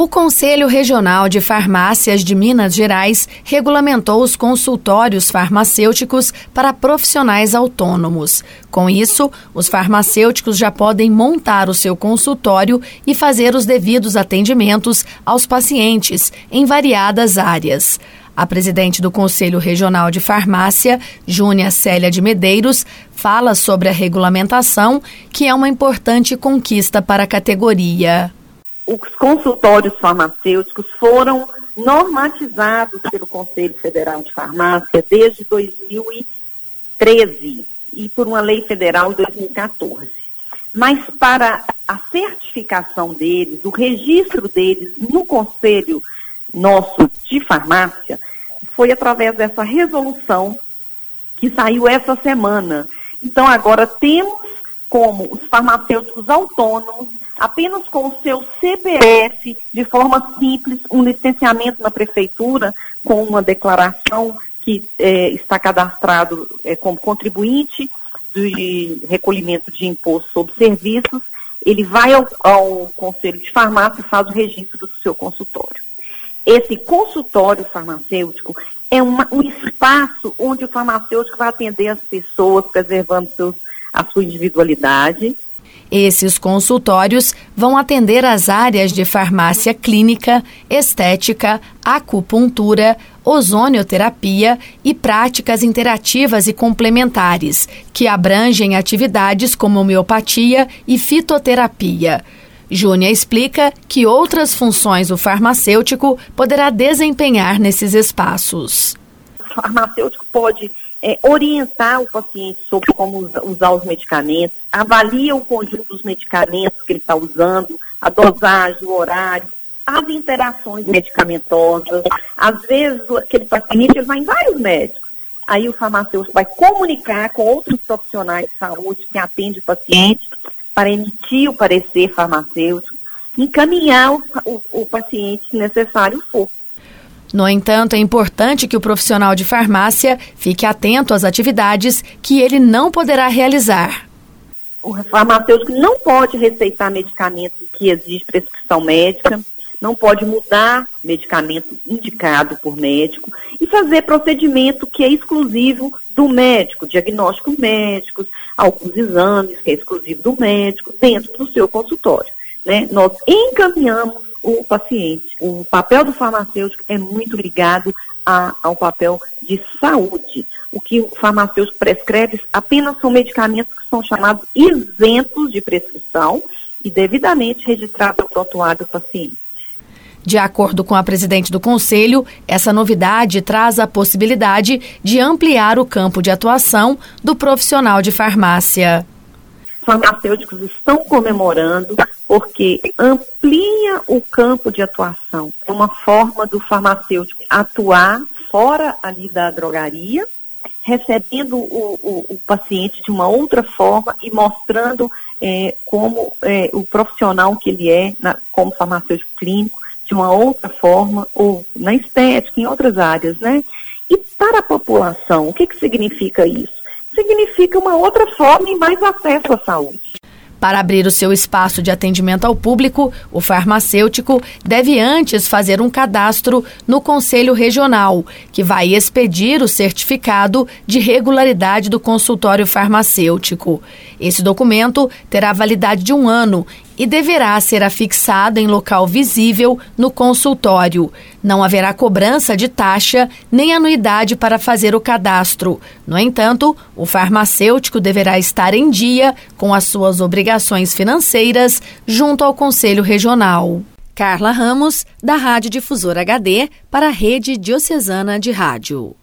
O Conselho Regional de Farmácias de Minas Gerais regulamentou os consultórios farmacêuticos para profissionais autônomos. Com isso, os farmacêuticos já podem montar o seu consultório e fazer os devidos atendimentos aos pacientes em variadas áreas. A presidente do Conselho Regional de Farmácia, Júnia Célia de Medeiros, fala sobre a regulamentação, que é uma importante conquista para a categoria os consultórios farmacêuticos foram normatizados pelo Conselho Federal de Farmácia desde 2013 e por uma lei federal em 2014. Mas para a certificação deles, o registro deles no Conselho nosso de farmácia, foi através dessa resolução que saiu essa semana. Então agora temos como os farmacêuticos autônomos apenas com o seu CPF, de forma simples, um licenciamento na prefeitura, com uma declaração que é, está cadastrado é, como contribuinte de recolhimento de imposto sobre serviços, ele vai ao, ao Conselho de Farmácia e faz o registro do seu consultório. Esse consultório farmacêutico é uma, um espaço onde o farmacêutico vai atender as pessoas, preservando seus, a sua individualidade, esses consultórios vão atender as áreas de farmácia clínica, estética, acupuntura, ozonioterapia e práticas interativas e complementares, que abrangem atividades como homeopatia e fitoterapia. Júnia explica que outras funções o farmacêutico poderá desempenhar nesses espaços. O farmacêutico pode é, orientar o paciente sobre como usar os medicamentos, avalia o conjunto dos medicamentos que ele está usando, a dosagem, o horário, as interações medicamentosas. Às vezes, aquele paciente ele vai em vários médicos. Aí o farmacêutico vai comunicar com outros profissionais de saúde que atendem o paciente para emitir o parecer farmacêutico, encaminhar o, o, o paciente se necessário for. No entanto, é importante que o profissional de farmácia fique atento às atividades que ele não poderá realizar. O farmacêutico não pode receitar medicamento que exige prescrição médica, não pode mudar medicamento indicado por médico e fazer procedimento que é exclusivo do médico, diagnóstico médicos, alguns exames que é exclusivo do médico, dentro do seu consultório. Né? Nós encaminhamos o paciente. O papel do farmacêutico é muito ligado a, ao papel de saúde. O que o farmacêutico prescreve apenas são medicamentos que são chamados isentos de prescrição e devidamente registrados ao prontuário do paciente. De acordo com a presidente do conselho, essa novidade traz a possibilidade de ampliar o campo de atuação do profissional de farmácia farmacêuticos estão comemorando porque amplia o campo de atuação. É uma forma do farmacêutico atuar fora ali da drogaria, recebendo o, o, o paciente de uma outra forma e mostrando é, como é, o profissional que ele é, na, como farmacêutico clínico, de uma outra forma, ou na estética, em outras áreas, né? E para a população, o que, que significa isso? Significa uma outra forma e mais acesso à saúde. Para abrir o seu espaço de atendimento ao público, o farmacêutico deve antes fazer um cadastro no Conselho Regional, que vai expedir o certificado de regularidade do consultório farmacêutico. Esse documento terá validade de um ano e deverá ser afixado em local visível no consultório. Não haverá cobrança de taxa nem anuidade para fazer o cadastro. No entanto, o farmacêutico deverá estar em dia com as suas obrigações financeiras junto ao Conselho Regional. Carla Ramos, da Rádio Difusora HD, para a Rede Diocesana de Rádio.